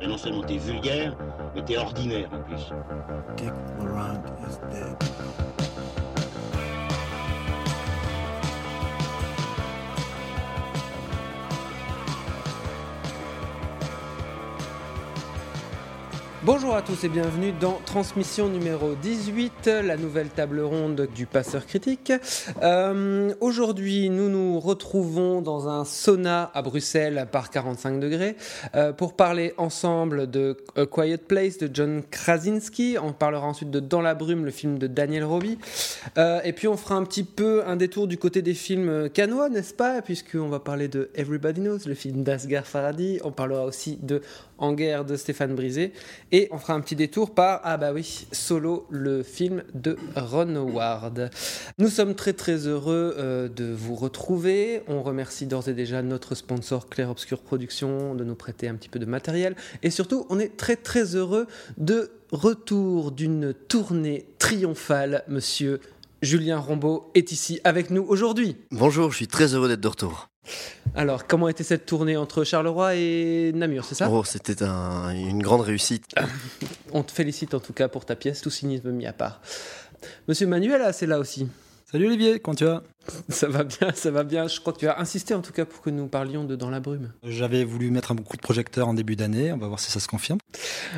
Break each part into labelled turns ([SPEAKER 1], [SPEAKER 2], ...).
[SPEAKER 1] Et non seulement t'es vulgaire, mais t'es ordinaire en plus.
[SPEAKER 2] Dick Laurent is dead.
[SPEAKER 3] Bonjour à tous et bienvenue dans Transmission numéro 18, la nouvelle table ronde du passeur critique. Euh, Aujourd'hui, nous nous retrouvons dans un sauna à Bruxelles par 45 degrés euh, pour parler ensemble de A Quiet Place de John Krasinski. On parlera ensuite de Dans la brume, le film de Daniel Roby. Euh, et puis on fera un petit peu un détour du côté des films canois, n'est-ce pas? Puisqu'on va parler de Everybody Knows, le film d'Asghar Farhadi. On parlera aussi de En guerre de Stéphane Brisé. Et on fera un petit détour par, ah bah oui, Solo, le film de Ron Howard. Nous sommes très très heureux euh, de vous retrouver. On remercie d'ores et déjà notre sponsor Claire Obscure Productions de nous prêter un petit peu de matériel. Et surtout, on est très très heureux de retour d'une tournée triomphale, monsieur. Julien Rombaud est ici avec nous aujourd'hui.
[SPEAKER 4] Bonjour, je suis très heureux d'être de retour.
[SPEAKER 3] Alors, comment était cette tournée entre Charleroi et Namur, c'est ça?
[SPEAKER 4] Oh, c'était un- une grande réussite.
[SPEAKER 3] On te félicite en tout cas pour ta pièce, tout cynisme mis à part. Monsieur Manuel, ah, c'est là aussi.
[SPEAKER 5] Salut Olivier, comment tu vas
[SPEAKER 3] Ça va bien, ça va bien. Je crois que tu as insisté en tout cas pour que nous parlions de Dans la brume.
[SPEAKER 5] J'avais voulu mettre un coup de projecteur en début d'année, on va voir si ça se confirme.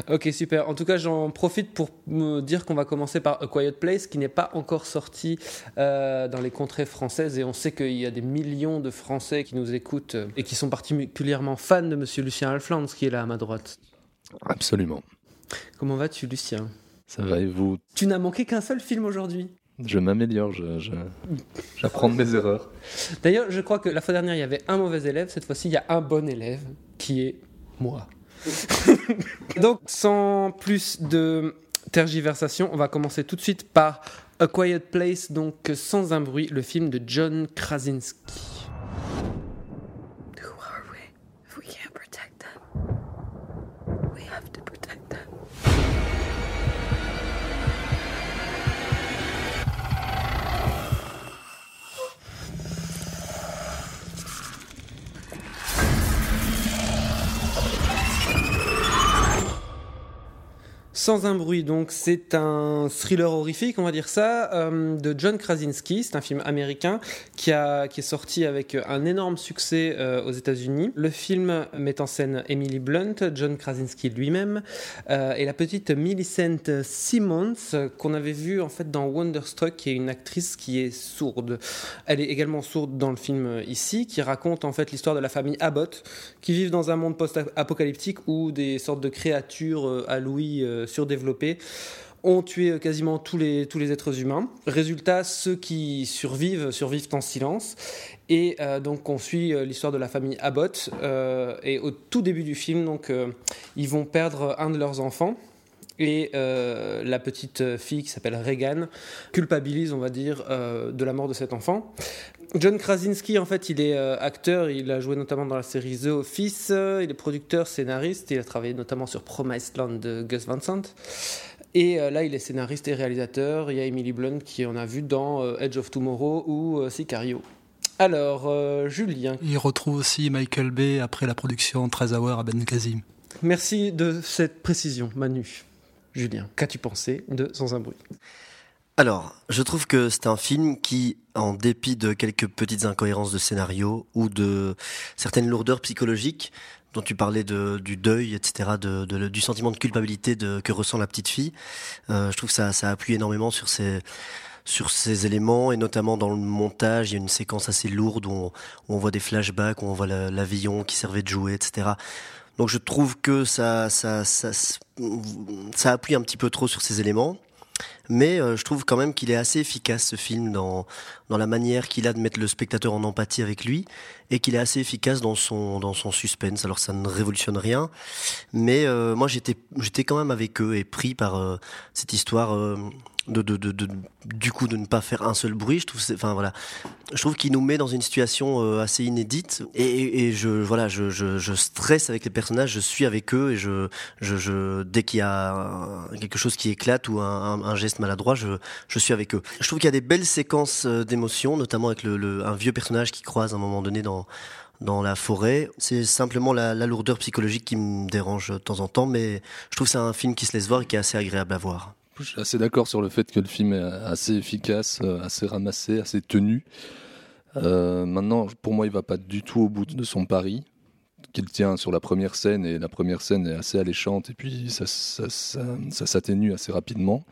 [SPEAKER 3] Ok, super. En tout cas, j'en profite pour me dire qu'on va commencer par A Quiet Place, qui n'est pas encore sorti euh, dans les contrées françaises. Et on sait qu'il y a des millions de Français qui nous écoutent euh, et qui sont particulièrement fans de Monsieur Lucien Alflands, qui est là à ma droite.
[SPEAKER 6] Absolument.
[SPEAKER 3] Comment vas-tu, Lucien?
[SPEAKER 6] Ça va et vous?
[SPEAKER 3] Tu n'as manqué qu'un seul film aujourd'hui.
[SPEAKER 6] Je m'améliore, je, je- j'apprends de mes erreurs.
[SPEAKER 3] D'ailleurs, je crois que la fois dernière, il y avait un mauvais élève. Cette fois-ci, il y a un bon élève, qui est moi. Donc, sans plus de tergiversation, on va commencer tout de suite par A Quiet Place, donc sans un bruit, le film de John Krasinski. Sans un bruit, donc c'est un thriller horrifique, on va dire ça, euh, de John Krasinski. C'est un film américain qui, a, qui est sorti avec un énorme succès euh, aux États-Unis. Le film met en scène Emily Blunt, John Krasinski lui-même, euh, et la petite Millicent Simmons qu'on avait vue en fait dans Wonderstruck, qui est une actrice qui est sourde. Elle est également sourde dans le film ici, qui raconte en fait l'histoire de la famille Abbott, qui vivent dans un monde post-apocalyptique où des sortes de créatures à Louis surdéveloppées ont tué euh, quasiment tous les, tous les êtres humains. Résultat, ceux qui survivent survivent en silence. Et euh, donc on suit euh, l'histoire de la famille Abbott. et au tout début du film, donc, ils vont perdre un de leurs enfants. Et la petite fille qui s'appelle Regan culpabilise, on va dire, de la mort de cet enfant. John Krasinski, en fait, il est euh, acteur, il a joué notamment dans la série The Office, euh, il est producteur, scénariste, il a travaillé notamment sur Promised Land de Gus Van Sant. Et euh, là, il est scénariste et réalisateur. Il y a Emily Blunt qui en a vu dans euh, Edge of Tomorrow ou Sicario. Alors, Julien,
[SPEAKER 5] Il retrouve aussi Michael Bay après la production 13 Hours à Benghazi.
[SPEAKER 3] merci de cette précision, Manu. Julien, qu'as-tu pensé de Sans un bruit?
[SPEAKER 4] Alors, je trouve que c'est un film qui, en dépit de quelques petites incohérences de scénario ou de certaines lourdeurs psychologiques, dont tu parlais du deuil, etc., du sentiment de culpabilité que ressent la petite fille, euh, je trouve que ça, ça appuie énormément sur ces éléments et notamment dans le montage, il y a une séquence assez lourde où on, voit des flashbacks, où on voit la- l'avion qui servait de jouet, etc. Donc je trouve que ça appuie un petit peu trop sur ces éléments. Mais euh, je trouve quand même qu'il est assez efficace ce film dans, dans la manière qu'il a de mettre le spectateur en empathie avec lui et qu'il est assez efficace dans son dans son suspense. Alors ça ne révolutionne rien, mais euh, moi j'étais quand même avec eux et pris par euh, cette histoire euh, de, de, de, du coup de ne pas faire un seul bruit. Je trouve qu'il nous met dans une situation assez inédite et, je voilà je, je, je stresse avec les personnages, je suis avec eux et je je, dès qu'il y a quelque chose qui éclate ou un, geste maladroit, je je suis avec eux. Je trouve qu'il y a des belles séquences d'émotions, notamment avec le, le un vieux personnage qui croise à un moment donné dans dans la forêt. C'est simplement la, lourdeur psychologique qui me dérange de temps en temps, mais je trouve que c'est un film qui se laisse voir et qui est assez agréable à voir.
[SPEAKER 6] Je suis assez d'accord sur le fait que le film est assez efficace, euh, assez ramassé, assez tenu. Euh, maintenant, pour moi, il va pas du tout au bout de son pari qu'il tient sur la première scène et la première scène est assez alléchante et puis ça s'atténue assez rapidement.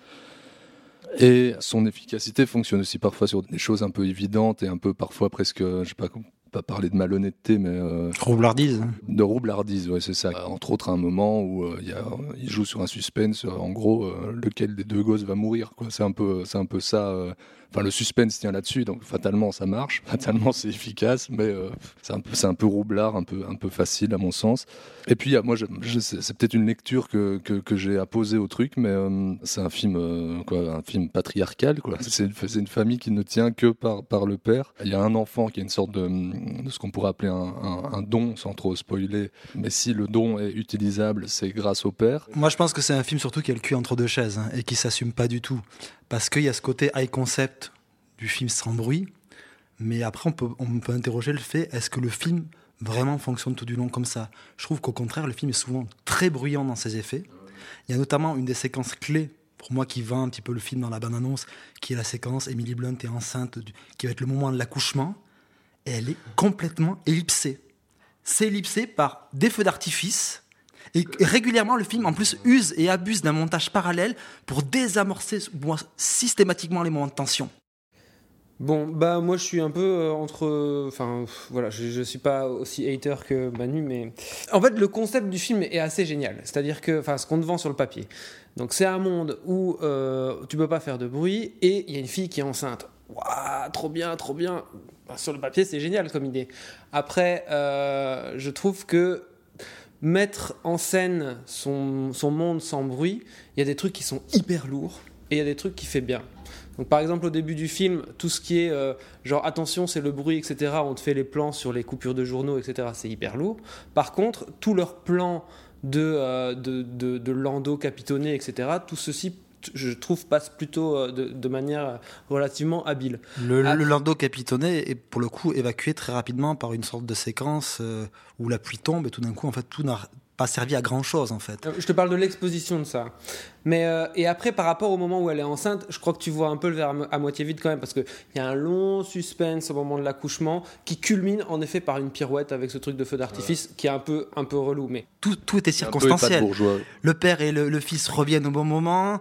[SPEAKER 6] Et son efficacité fonctionne aussi parfois sur des choses un peu évidentes et un peu parfois presque, je sais pas, pas parler de malhonnêteté, mais euh,
[SPEAKER 5] Roublardise.
[SPEAKER 6] de roublardise, ouais, c'est ça. Euh, Entre autres, un moment où euh, il y a, il joue sur un suspense, en gros, euh, lequel des deux gosses va mourir. Quoi. C'est un peu, c'est un peu ça. Enfin, le suspense tient là-dessus, donc fatalement ça marche, fatalement c'est efficace, mais euh, c'est un peu, roublard, un peu, facile à mon sens. Et puis, moi, c'est peut-être une lecture que, j'ai apposée au truc, mais euh, c'est un film, euh, quoi, un film patriarcal, quoi. C'est une, famille qui ne tient que par, le père. Il y a un enfant qui a une sorte de, ce qu'on pourrait appeler un don, sans trop spoiler. Mais si le don est utilisable, c'est grâce au père.
[SPEAKER 5] Moi, je pense que c'est un film surtout qui a le cul entre deux chaises hein, et qui s'assume pas du tout. Parce qu'il y a ce côté high concept du film sans bruit. Mais après, on peut, on peut interroger le fait est-ce que le film vraiment fonctionne tout du long comme ça? Je trouve qu'au contraire, le film est souvent très bruyant dans ses effets. Il y a notamment une des séquences clés pour moi qui vend un petit peu le film dans la bande-annonce, qui est la séquence Emily Blunt est enceinte, qui va être le moment de l'accouchement. Et elle est complètement ellipsée. C'est ellipsé par des feux d'artifice. Et régulièrement, le film, en plus, use et abuse d'un montage parallèle pour désamorcer systématiquement les moments de tension.
[SPEAKER 3] Bon, bah moi je suis un peu euh, entre. Enfin, voilà, je, je suis pas aussi hater que Manu, mais. En fait, le concept du film est assez génial. C'est-à-dire que, enfin, ce qu'on te vend sur le papier. Donc, c'est un monde où euh, tu peux pas faire de bruit et il y a une fille qui est enceinte. Waouh, trop bien, trop bien. Bah, sur le papier, c'est génial comme idée. Après, euh, je trouve que mettre en scène son, son monde sans bruit, il y a des trucs qui sont hyper lourds et il y a des trucs qui fait bien. Donc par exemple au début du film, tout ce qui est euh, genre attention c'est le bruit etc. On te fait les plans sur les coupures de journaux etc. C'est hyper lourd. Par contre tous leurs plans de, euh, de, de, de landau capitonné etc. Tout ceci je trouve passe plutôt euh, de, de manière relativement habile.
[SPEAKER 5] Le,
[SPEAKER 3] Ah.
[SPEAKER 5] le landau capitonné est pour le coup évacué très rapidement par une sorte de séquence euh, où la pluie tombe et tout d'un coup, en fait, tout pas servi à grand chose en fait.
[SPEAKER 3] Je te parle de l'exposition de ça. Mais euh, et après, par rapport au moment où elle est enceinte, je crois que tu vois un peu le verre à mo- à moitié vide quand même, parce qu'il y a un long suspense au moment de l'accouchement qui culmine en effet par une pirouette avec ce truc de feu d'artifice qui est un peu, un peu relou. Mais
[SPEAKER 5] Tout, tout était
[SPEAKER 6] Un peu
[SPEAKER 5] circonstanciel.
[SPEAKER 6] bourgeois.
[SPEAKER 5] Le père et le, le fils reviennent au bon moment.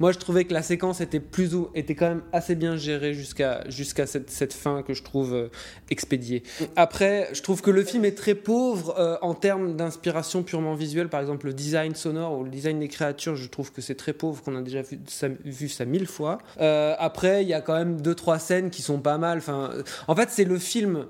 [SPEAKER 3] moi, je trouvais que la séquence était plus ou était quand même assez bien gérée jusqu'à jusqu'à cette, cette fin que je trouve euh, expédiée. Après, je trouve que le film est très pauvre euh, en termes d'inspiration purement visuelle. Par exemple, le design sonore ou le design des créatures, je trouve que c'est très pauvre, qu'on a déjà vu ça, mille fois. Euh, après, il y a quand même deux trois scènes qui sont pas mal. Enfin, en fait, c'est le film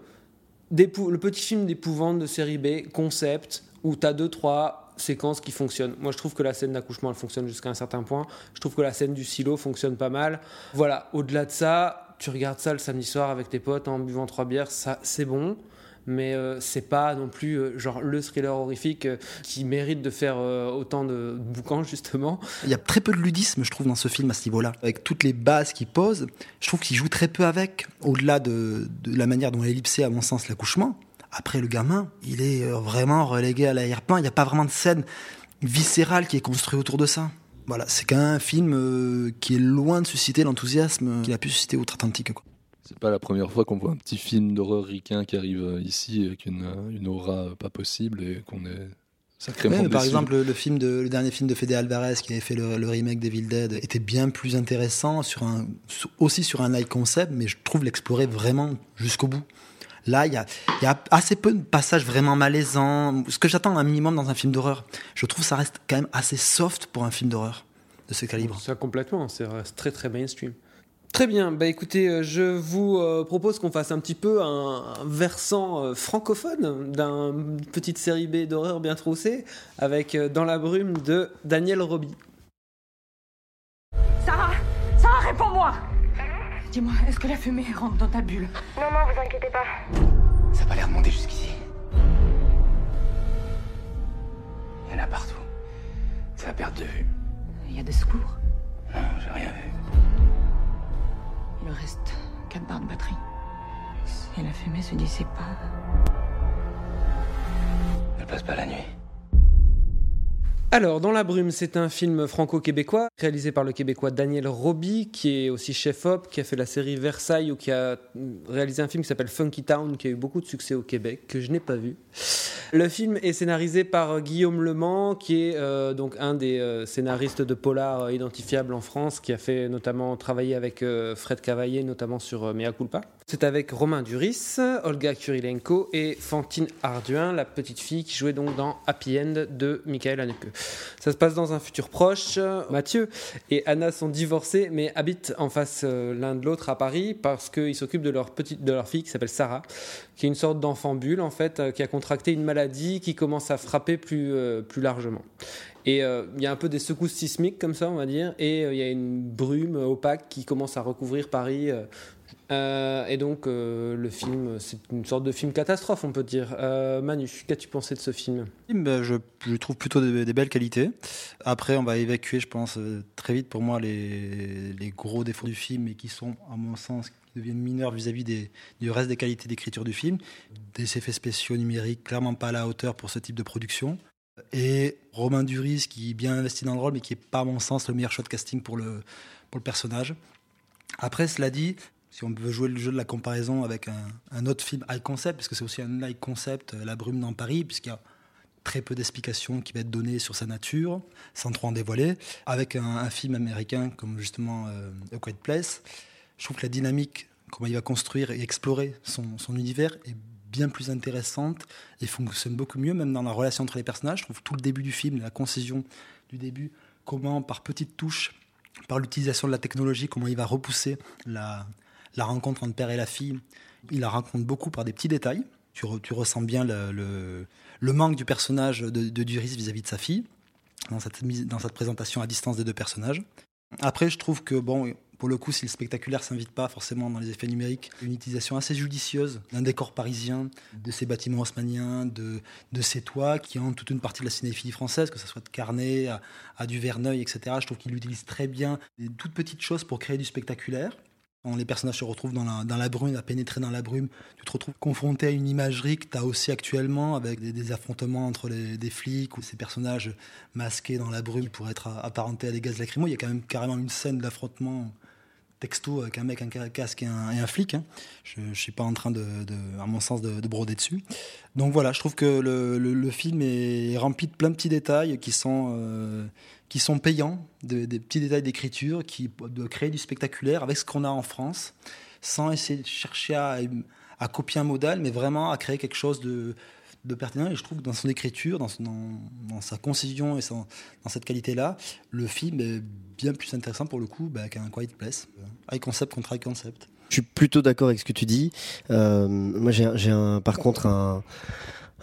[SPEAKER 3] le petit film d'épouvante de série B, concept, où tu as deux, trois séquences qui fonctionnent. Moi, je trouve que la scène d'accouchement, elle fonctionne jusqu'à un certain point. Je trouve que la scène du silo fonctionne pas mal. Voilà, au-delà de ça, tu regardes ça le samedi soir avec tes potes en buvant trois bières, ça, c'est bon. Mais euh, c'est pas non plus euh, genre le thriller horrifique euh, qui mérite de faire autant de boucans justement.
[SPEAKER 5] Il y a très peu de ludisme, je trouve, dans ce film à ce niveau-là. Avec toutes les bases qu'il pose, je trouve qu'il joue très peu avec, au-delà de, la manière dont est ellipsé, à mon sens, l'accouchement. Après, le gamin, il est vraiment relégué à l'arrière-plan. Il n'y a pas vraiment de scène viscérale qui est construite autour de ça. Voilà, c'est quand même un film qui est loin de susciter l'enthousiasme qu'il a pu susciter outre-Atlantique.
[SPEAKER 6] C'est pas la première fois qu'on voit un petit film d'horreur ricain qui arrive euh, ici avec une, euh, une aura euh, pas possible et qu'on est sacrément
[SPEAKER 5] Ouais, mais par exemple, le, le film de, le dernier film de Fede Alvarez qui avait fait le, le remake d'Evil Dead était bien plus intéressant, sur un, aussi sur un high concept, mais je trouve l'explorer vraiment jusqu'au bout. Là, il y a, il y a assez peu de passages vraiment malaisants. Ce que j'attends un minimum dans un film d'horreur. Je trouve ça reste quand même assez soft pour un film d'horreur de ce calibre.
[SPEAKER 3] Ça complètement, c'est reste très très mainstream. Très bien, bah écoutez, euh, je vous euh, propose qu'on fasse un petit peu un, un versant euh, francophone d'une petite série B d'horreur bien troussée avec Dans la brume de Daniel Roby.
[SPEAKER 7] Sarah Sarah, réponds-moi Dis-moi, est-ce que la fumée rentre dans ta bulle?
[SPEAKER 8] Non, non, vous inquiétez pas.
[SPEAKER 9] Ça a pas l'air de monter jusqu'ici. Il y en a partout. C'est à perte de vue.
[SPEAKER 7] Il y a des secours?
[SPEAKER 9] Non, j'ai rien vu.
[SPEAKER 7] Il reste 4 barres de batterie. Si la fumée se dissipe pas...
[SPEAKER 9] Elle passe pas la nuit.
[SPEAKER 3] Alors, Dans la brume, c'est un film franco-québécois réalisé par le québécois Daniel Roby, qui est aussi chef-op, qui a fait la série Versailles ou qui a réalisé un film qui s'appelle Funky Town, qui a eu beaucoup de succès au Québec, que je n'ai pas vu. Le film est scénarisé par euh, Guillaume Lemans, qui est euh, donc un des euh, scénaristes de polar identifiables en France, qui a fait notamment travailler avec Fred Cavaillé, notamment sur Mea Culpa. C'est avec Romain Duris, Olga Kurilenko et Fantine Arduin, la petite fille qui jouait donc dans Happy End de Michael Haneke. Ça se passe dans un futur proche. Mathieu et Anna sont divorcés, mais habitent en face euh, l'un de l'autre à Paris parce qu'ils s'occupent de leur petite, de leur fille qui s'appelle Sarah, qui est une sorte d'enfant bulle en fait, euh, qui a contracté une maladie qui commence à frapper plus, euh, plus largement. Et euh, il y a un peu des secousses sismiques comme ça, on va dire, et euh, il y a une brume opaque qui commence à recouvrir Paris. euh, euh, et donc euh, le film, c'est une sorte de film catastrophe, on peut dire. Euh, Manu, qu'as-tu pensé de ce film?
[SPEAKER 5] Ben, je, trouve plutôt des, belles qualités. Après, on va évacuer, je pense, euh, très vite pour moi les, gros défauts du film et qui sont, à mon sens, qui deviennent mineurs vis-à-vis du reste des qualités d'écriture du film. Des effets spéciaux numériques clairement pas à la hauteur pour ce type de production. Et Romain Duris qui est bien investi dans le rôle, mais qui n'est pas, à mon sens, le meilleur shot casting pour le, pour le personnage. Après, cela dit, si on veut jouer le jeu de la comparaison avec un, autre film high concept, parce que c'est aussi un high concept, euh, La brume dans Paris, puisqu'il y a très peu d'explications qui va être données sur sa nature, sans trop en dévoiler, avec un, un film américain comme justement euh, A Quiet Place, je trouve que la dynamique, comment il va construire et explorer son, son univers est bien plus intéressante et fonctionne beaucoup mieux, même dans la relation entre les personnages. Je trouve tout le début du film, la concision du début, comment par petites touches, par l'utilisation de la technologie, comment il va repousser la, rencontre entre père et la fille. Il la rencontre beaucoup par des petits détails. Tu, re- tu ressens bien le, manque du personnage de, Duris vis-à-vis de sa fille, dans cette, dans cette présentation à distance des deux personnages. Après, je trouve que, bon, pour le coup, si le spectaculaire s'invite pas forcément dans les effets numériques, une utilisation assez judicieuse d'un décor parisien, de ces bâtiments haussmanniens, de, de ces toits qui ont toute une partie de la cinéphilie française, que ce soit de Carnet à, du Verneuil, etc. Je trouve qu'il utilise très bien des toutes petites choses pour créer du spectaculaire. Quand les personnages se retrouvent dans la, brume, à pénétrer dans la brume, tu te retrouves confronté à une imagerie que tu as aussi actuellement avec des, affrontements entre des flics ou ces personnages masqués dans la brume pourraient être apparentés à des gaz lacrymaux. Il y a quand même carrément une scène d'affrontement texto avec un mec, un ca- casque et un, flic. hein. Je ne suis pas en train, à mon sens, de, de broder dessus. Donc voilà, je trouve que le, film est rempli de plein de petits détails qui sont, euh, payants, de- des petits détails d'écriture, qui de créer du spectaculaire avec ce qu'on a en France, sans essayer de chercher à, à copier un modèle, mais vraiment à créer quelque chose de, de pertinent. Et je trouve que dans son écriture, dans, sa concision et dans cette qualité-là, le film est bien plus intéressant pour le coup bah, qu'un Quiet Place. High concept contre high concept.
[SPEAKER 4] Je suis plutôt d'accord avec ce que tu dis. Euh, moi, j'ai, par contre un,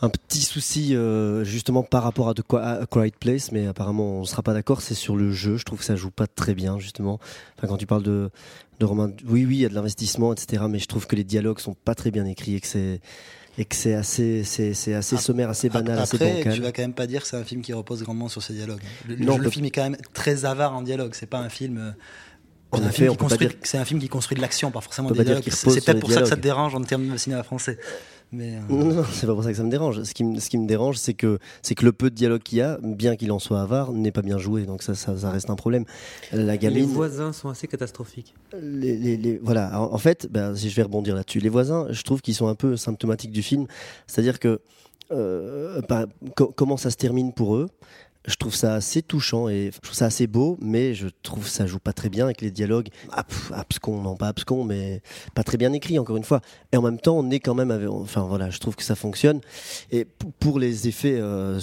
[SPEAKER 4] petit souci euh, justement par rapport à, Quiet Place, mais apparemment on ne sera pas d'accord. C'est sur le jeu. Je trouve que ça joue pas très bien justement. Enfin, quand tu parles de, de oui, oui, il y a de l'investissement, etc. Mais je trouve que les dialogues sont pas très bien écrits et que c'est et que c'est assez, c'est, c'est assez sommaire, assez banal, assez
[SPEAKER 5] Après,
[SPEAKER 4] bancal.
[SPEAKER 5] tu vas quand même pas dire que c'est un film qui repose grandement sur ses dialogues. Le,
[SPEAKER 4] Non,
[SPEAKER 5] le
[SPEAKER 4] peut-
[SPEAKER 5] film est quand même très avare en dialogue. C'est pas un film.
[SPEAKER 4] En
[SPEAKER 5] c'est un
[SPEAKER 4] effet,
[SPEAKER 5] film
[SPEAKER 4] on
[SPEAKER 5] qui construit-
[SPEAKER 4] dire-
[SPEAKER 5] C'est un film qui construit de l'action, pas forcément des dialogues. C'est peut-être pour ça que ça te dérange en termes de cinéma français. Mais, euh,
[SPEAKER 4] Non, non, c'est pas pour ça que ça me dérange. Ce qui, me- ce qui me dérange, c'est que, c'est que le peu de dialogue qu'il y a, bien qu'il en soit avare, n'est pas bien joué. Donc ça, ça, ça reste un problème. La
[SPEAKER 3] Les voisins sont assez catastrophiques.
[SPEAKER 4] les, les- les- voilà. En, en fait, ben, si je vais rebondir là-dessus, les voisins, je trouve qu'ils sont un peu symptomatiques du film. C'est-à-dire que euh, bah, co- comment ça se termine pour eux? Je trouve ça assez touchant et je trouve ça assez beau, mais je trouve ça joue pas très bien avec les dialogues abs- abscons, non pas abscons, mais pas très bien écrits encore une fois. Et en même temps, on est quand même, enfin voilà, je trouve que ça fonctionne. Et pour les effets euh,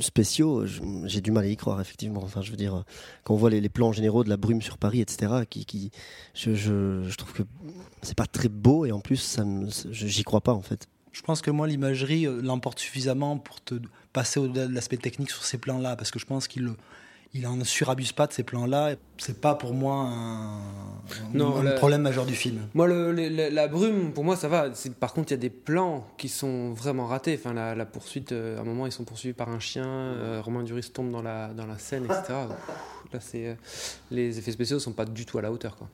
[SPEAKER 4] spéciaux, j'ai du mal à y croire effectivement. Enfin, je veux dire, quand on voit les, plans généraux de la brume sur Paris, etc., qui, je, trouve que c'est pas très beau et en plus, j'y crois pas en fait.
[SPEAKER 5] Je pense que moi, l'imagerie euh, l'emporte suffisamment pour te passer au-delà de l'aspect technique sur ces plans-là, parce que je pense qu'il il en surabuse pas de ces plans-là. C'est pas pour moi un,
[SPEAKER 3] Non,
[SPEAKER 5] un
[SPEAKER 3] la-
[SPEAKER 5] problème majeur du film.
[SPEAKER 3] Moi, le- le- la, brume, pour moi, ça va. Par contre, il y a des plans qui sont vraiment ratés. Enfin, la, la poursuite, euh, à un moment, ils sont poursuivis par un chien. euh, Romain Duris tombe dans la, dans la scène, etc. Là, c'est euh, les effets spéciaux sont pas du tout à la hauteur, quoi.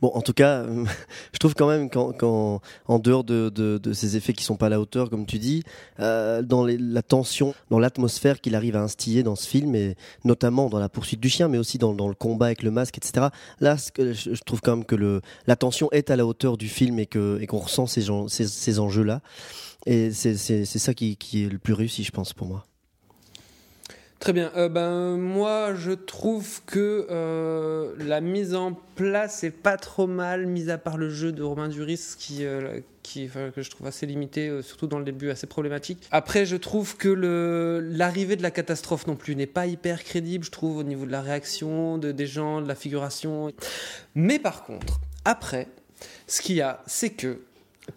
[SPEAKER 4] Bon, en tout cas, je trouve quand même qu'en qu'en- en dehors de, de- de ces effets qui sont pas à la hauteur, comme tu dis, euh, dans les- la tension, dans l'atmosphère qu'il arrive à instiller dans ce film, et notamment dans la poursuite du chien, mais aussi dans, dans le combat avec le masque, etc. Là, je, trouve quand même que le, la tension est à la hauteur du film et que et qu'on ressent ces, gens- ces, ces enjeux-là. Et c'est c'est- c'est ça qui, qui est le plus réussi, je pense, pour moi.
[SPEAKER 3] Très bien. Euh, ben, moi, je trouve que euh, la mise en place est pas trop mal, mis à part le jeu de Romain Duris, qui, euh, que je trouve assez limité, surtout dans le début, assez problématique. Après, je trouve que l'arrivée de la catastrophe non plus n'est pas hyper crédible, je trouve, au niveau de la réaction de, des gens, de la figuration. Mais par contre, après, ce qu'il y a, c'est que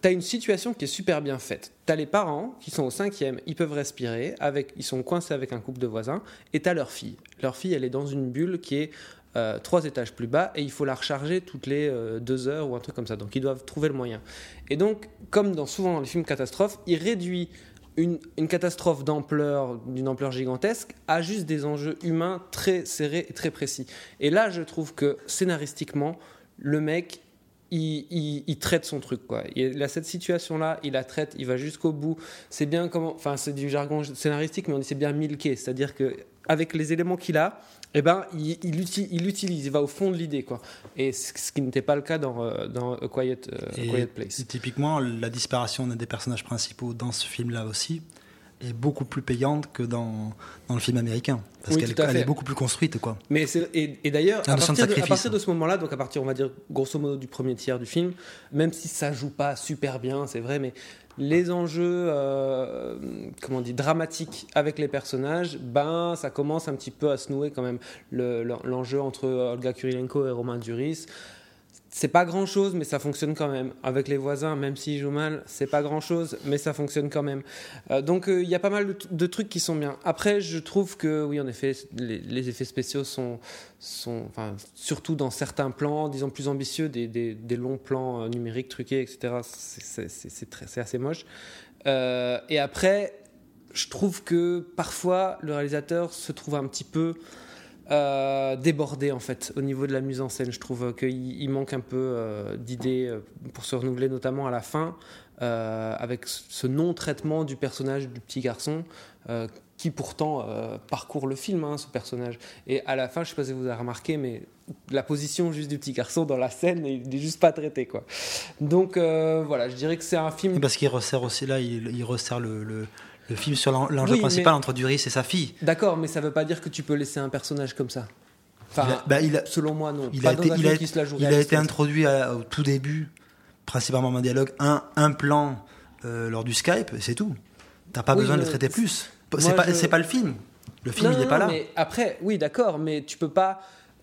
[SPEAKER 3] T'as une situation qui est super bien faite. T'as les parents qui sont au cinquième, ils peuvent respirer, avec, ils sont coincés avec un couple de voisins, et t'as leur fille. Leur fille, elle est dans une bulle qui est euh, trois étages plus bas, et il faut la recharger toutes les euh, deux heures ou un truc comme ça. Donc ils doivent trouver le moyen. Et donc, comme dans, souvent dans les films catastrophes, il réduit une, une catastrophe d'ampleur, d'une ampleur gigantesque, à juste des enjeux humains très serrés et très précis. Et là, je trouve que scénaristiquement, le mec, il, il- il traite son truc quoi. Il a cette situation là, il la traite, il va jusqu'au bout. C'est bien comment, enfin c'est du jargon scénaristique, mais on dit c'est bien milqué, c'est-à-dire que avec les éléments qu'il a, eh ben il, il, uti- il utilise, il va au fond de l'idée quoi. Et ce qui n'était pas le cas dans euh, dans A Quiet, euh, A
[SPEAKER 5] Et,
[SPEAKER 3] Quiet Place.
[SPEAKER 5] typiquement, la disparition d'un des personnages principaux dans ce film-là aussi est beaucoup plus payante que dans, dans le film américain. Parce
[SPEAKER 3] Oui,
[SPEAKER 5] qu'elle est beaucoup plus construite. Quoi.
[SPEAKER 3] Mais et, et d'ailleurs, à, à partir de ce moment-là, donc à partir, on va dire, grosso modo, du premier tiers du film, même si ça joue pas super bien, c'est vrai, mais les enjeux, euh, comment on dit, dramatiques avec les personnages, ben, ça commence un petit peu à se nouer quand même. Le- le- L'enjeu entre Olga Kurilenko et Romain Duris, c'est pas grand chose, mais ça fonctionne quand même. Avec les voisins, même s'ils jouent mal, c'est pas grand chose, mais ça fonctionne quand même. Euh, donc euh, il y a pas mal de, trucs qui sont bien. Après, je trouve que, oui, en effet, les, effets spéciaux sont, sont surtout dans certains plans, disons plus ambitieux, des, des- longs plans euh, numériques truqués, etc. C'est- assez moche. Et après, je trouve que parfois le réalisateur se trouve un petit peu euh, débordé en fait au niveau de la mise en scène. Je trouve qu'il il manque un peu euh, d'idées euh, pour se renouveler, notamment à la fin, euh, avec ce non-traitement du personnage du petit garçon. euh, qui pourtant euh, parcourt le film, hein, ce personnage. Et à la fin, je sais pas si vous avez remarqué, mais la position juste du petit garçon dans la scène, il n'est juste pas traité, quoi. Donc euh, voilà, je dirais que c'est un film.
[SPEAKER 5] Parce qu'il resserre aussi là, il, resserre le- le film sur l'en- l'enjeu
[SPEAKER 3] Oui,
[SPEAKER 5] principal
[SPEAKER 3] mais-
[SPEAKER 5] entre Duris et sa fille.
[SPEAKER 3] D'accord, mais ça veut pas dire que tu peux laisser un personnage comme ça. Enfin,
[SPEAKER 5] Il a- bah, il a-
[SPEAKER 3] selon moi, non.
[SPEAKER 5] Il
[SPEAKER 3] pas
[SPEAKER 5] a, été, il a-
[SPEAKER 3] qui se la joue
[SPEAKER 5] il a été introduit à- au tout début, principalement en dialogue, un, un plan euh, lors du Skype, c'est tout. T'as pas
[SPEAKER 3] Oui,
[SPEAKER 5] besoin de le traiter plus. C'est pas,
[SPEAKER 3] je-
[SPEAKER 5] pas le film. Le film,
[SPEAKER 3] Non,
[SPEAKER 5] il est
[SPEAKER 3] non,
[SPEAKER 5] pas là.
[SPEAKER 3] Mais après, oui, d'accord, mais tu peux pas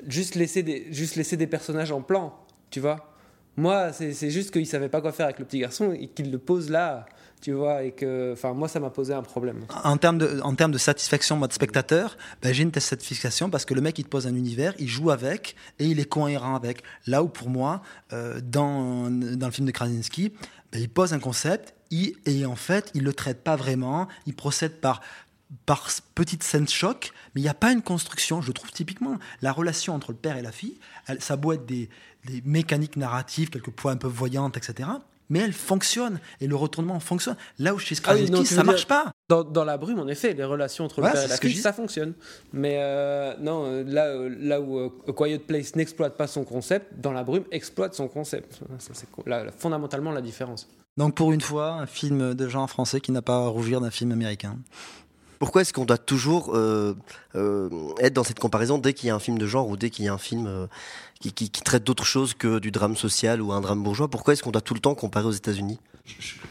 [SPEAKER 3] juste laisser des, juste laisser des personnages en plan, tu vois. Moi, c'est c'est juste qu'il savait pas quoi faire avec le petit garçon et qu'il le pose là, tu vois, et que, moi, ça m'a posé un problème.
[SPEAKER 5] En termes de, satisfaction, moi, de spectateur, ben, j'ai une telle satisfaction parce que le mec, il te pose un univers, il joue avec et il est cohérent avec. Là où, pour moi, euh, dans, le film de Krasinski, ben, il pose un concept et en fait, il le traite pas vraiment. Il procède par par petites scènes choc, mais il n'y a pas une construction. Je trouve typiquement la relation entre le père et la fille, elle, ça être des, des mécaniques narratives, quelquefois un peu voyantes, etc. Mais elle fonctionne et le retournement fonctionne. Là où chez
[SPEAKER 3] Ah oui,
[SPEAKER 5] ça
[SPEAKER 3] dire-
[SPEAKER 5] marche pas.
[SPEAKER 3] Dans, dans la brume, en effet, les relations entre
[SPEAKER 5] Ouais,
[SPEAKER 3] le père et la fille, ça fonctionne. Mais euh, non, euh, là, euh, là où A Quiet Place n'exploite pas son concept, dans la brume exploite son concept. C'est fondamentalement la différence.
[SPEAKER 5] Donc pour une fois, un film de genre français qui n'a pas à rougir d'un film américain.
[SPEAKER 4] Pourquoi est-ce qu'on doit toujours euh, euh, être dans cette comparaison dès qu'il y a un film de genre ou dès qu'il y a un film euh, qui, qui- qui traite d'autre chose que du drame social ou un drame bourgeois Pourquoi est-ce qu'on doit tout le temps comparer aux États-Unis?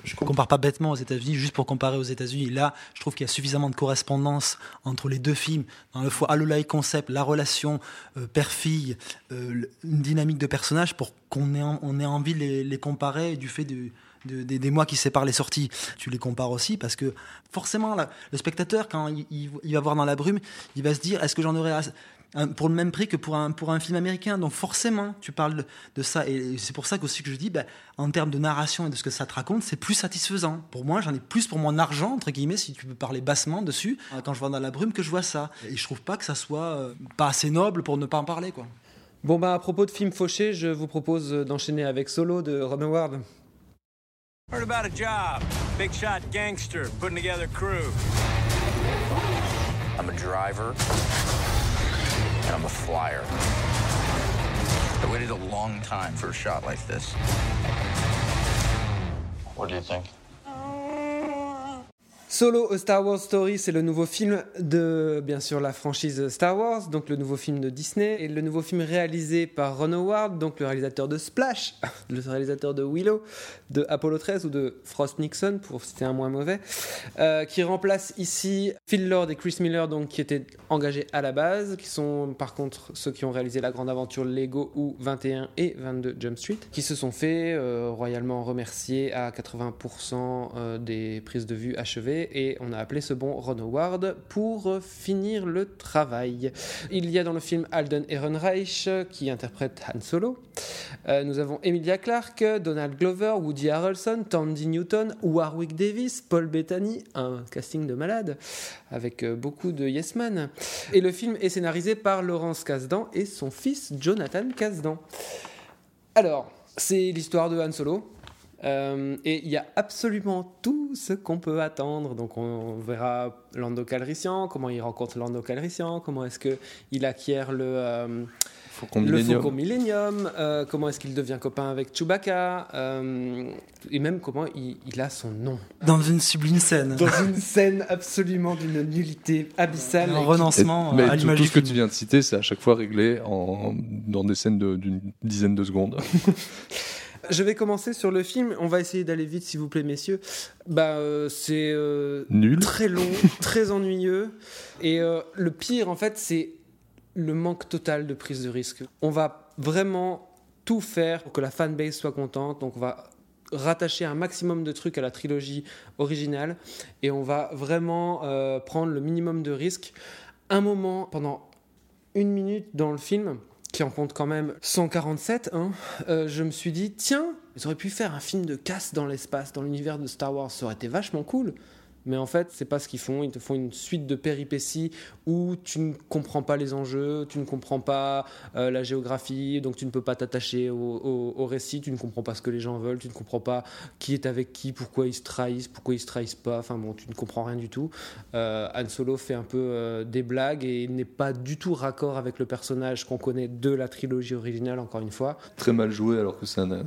[SPEAKER 5] Je compare pas bêtement aux États-Unis juste pour comparer aux États-Unis. Là, je trouve qu'il y a suffisamment de correspondance entre les deux films. Dans le fois Alolai Concept, la relation euh, père-fille, euh, une dynamique de personnages pour qu'on ait, en- on ait envie de les, les comparer du fait de- des- des mois qui séparent les sorties. Tu les compares aussi parce que forcément, là, le spectateur, quand il, il- il va voir dans la brume, il va se dire est-ce que j'en aurais as- un- pour le même prix que pour un, pour un film américain Donc forcément, tu parles de, de ça. Et c'est pour ça qu'aussi que je dis, ben, en termes de narration et de ce que ça te raconte, c'est plus satisfaisant. Pour moi, j'en ai plus pour mon argent, entre guillemets, si tu peux parler bassement dessus, quand je vois dans la brume, que je vois ça. Et je trouve pas que ça soit euh, pas assez noble pour ne pas en parler. quoi.
[SPEAKER 3] Bon, bah, à propos de films fauchés, je vous propose d'enchaîner avec Solo de Ron Howard.
[SPEAKER 8] Heard about a job. Big shot gangster putting together crew.
[SPEAKER 9] I'm a driver, and I'm a flyer. I waited a long time for a shot like this. What do you think?
[SPEAKER 3] Solo, A Star Wars Story, c'est le nouveau film de, bien sûr, la franchise Star Wars, donc le nouveau film de Disney, et le nouveau film réalisé par Ron Howard, donc le réalisateur de Splash, le réalisateur de Willow, de Apollo 13 ou de Frost Nixon, pour citer un moins mauvais, euh, qui remplace ici Phil Lord et Chris Miller, donc qui étaient engagés à la base, qui sont par contre ceux qui ont réalisé la grande aventure Lego ou 21 et 22 Jump Street, qui se sont fait euh, royalement remercier à 80% euh, des prises de vue achevées et on a appelé ce bon Ron Howard pour euh, finir le travail. Il y a dans le film Alden Ehrenreich euh, qui interprète Han Solo. Euh, nous avons Emilia Clarke, Donald Glover, Woody Harrelson, Tandy Newton, Warwick Davis, Paul Bettany, un casting de malade avec beaucoup de yes men. Et le film est scénarisé par Laurence Kasdan et son fils Jonathan Kasdan. Alors, c'est l'histoire de Han Solo. Euh, et il y a absolument tout ce qu'on peut attendre. Donc on verra Lando Calrissian, comment il rencontre Lando Calrissian, comment est-ce qu'il acquiert le, euh,
[SPEAKER 6] Faucon
[SPEAKER 3] le
[SPEAKER 6] Millennium.
[SPEAKER 3] Faucon Millennium, euh, comment est-ce qu'il devient copain avec Chewbacca, euh, et même comment il, il a son nom.
[SPEAKER 5] Dans une sublime scène.
[SPEAKER 3] Dans une scène absolument d'une nullité abyssale.
[SPEAKER 5] Un
[SPEAKER 3] et
[SPEAKER 5] renoncement
[SPEAKER 6] Mais
[SPEAKER 5] à
[SPEAKER 6] tout,
[SPEAKER 5] l'image
[SPEAKER 6] tout ce que tu viens de citer, c'est à chaque fois réglé en, dans des scènes de- d'une dizaine de secondes.
[SPEAKER 3] Je vais commencer sur le film. On va essayer d'aller vite, s'il vous plaît, messieurs. Bah, euh, c'est euh,
[SPEAKER 6] Nul.
[SPEAKER 3] très long, très ennuyeux. Et euh, le pire, en fait, c'est le manque total de prise de risque. On va vraiment tout faire pour que la fanbase soit contente. Donc, on va rattacher un maximum de trucs à la trilogie originale et on va vraiment prendre le minimum de risques. Un moment, pendant une minute dans le film, qui en compte quand même 147, hein, euh, je me suis dit, tiens, ils auraient pu faire un film de casse dans l'espace, dans l'univers de Star Wars, ça aurait été vachement cool. Mais en fait, c'est pas ce qu'ils font. Ils te font une suite de péripéties où tu ne comprends pas les enjeux, tu ne comprends pas euh, la géographie, donc tu ne peux pas t'attacher au, au- au récit, tu ne comprends pas ce que les gens veulent, tu ne comprends pas qui est avec qui, pourquoi ils se trahissent, pourquoi ils se trahissent pas. Enfin bon, tu ne comprends rien du tout. Euh, Han Solo fait un peu euh, des blagues et n'est pas du tout raccord avec le personnage qu'on connaît de la trilogie originale, encore une fois.
[SPEAKER 6] Très mal joué, alors que c'est un, un,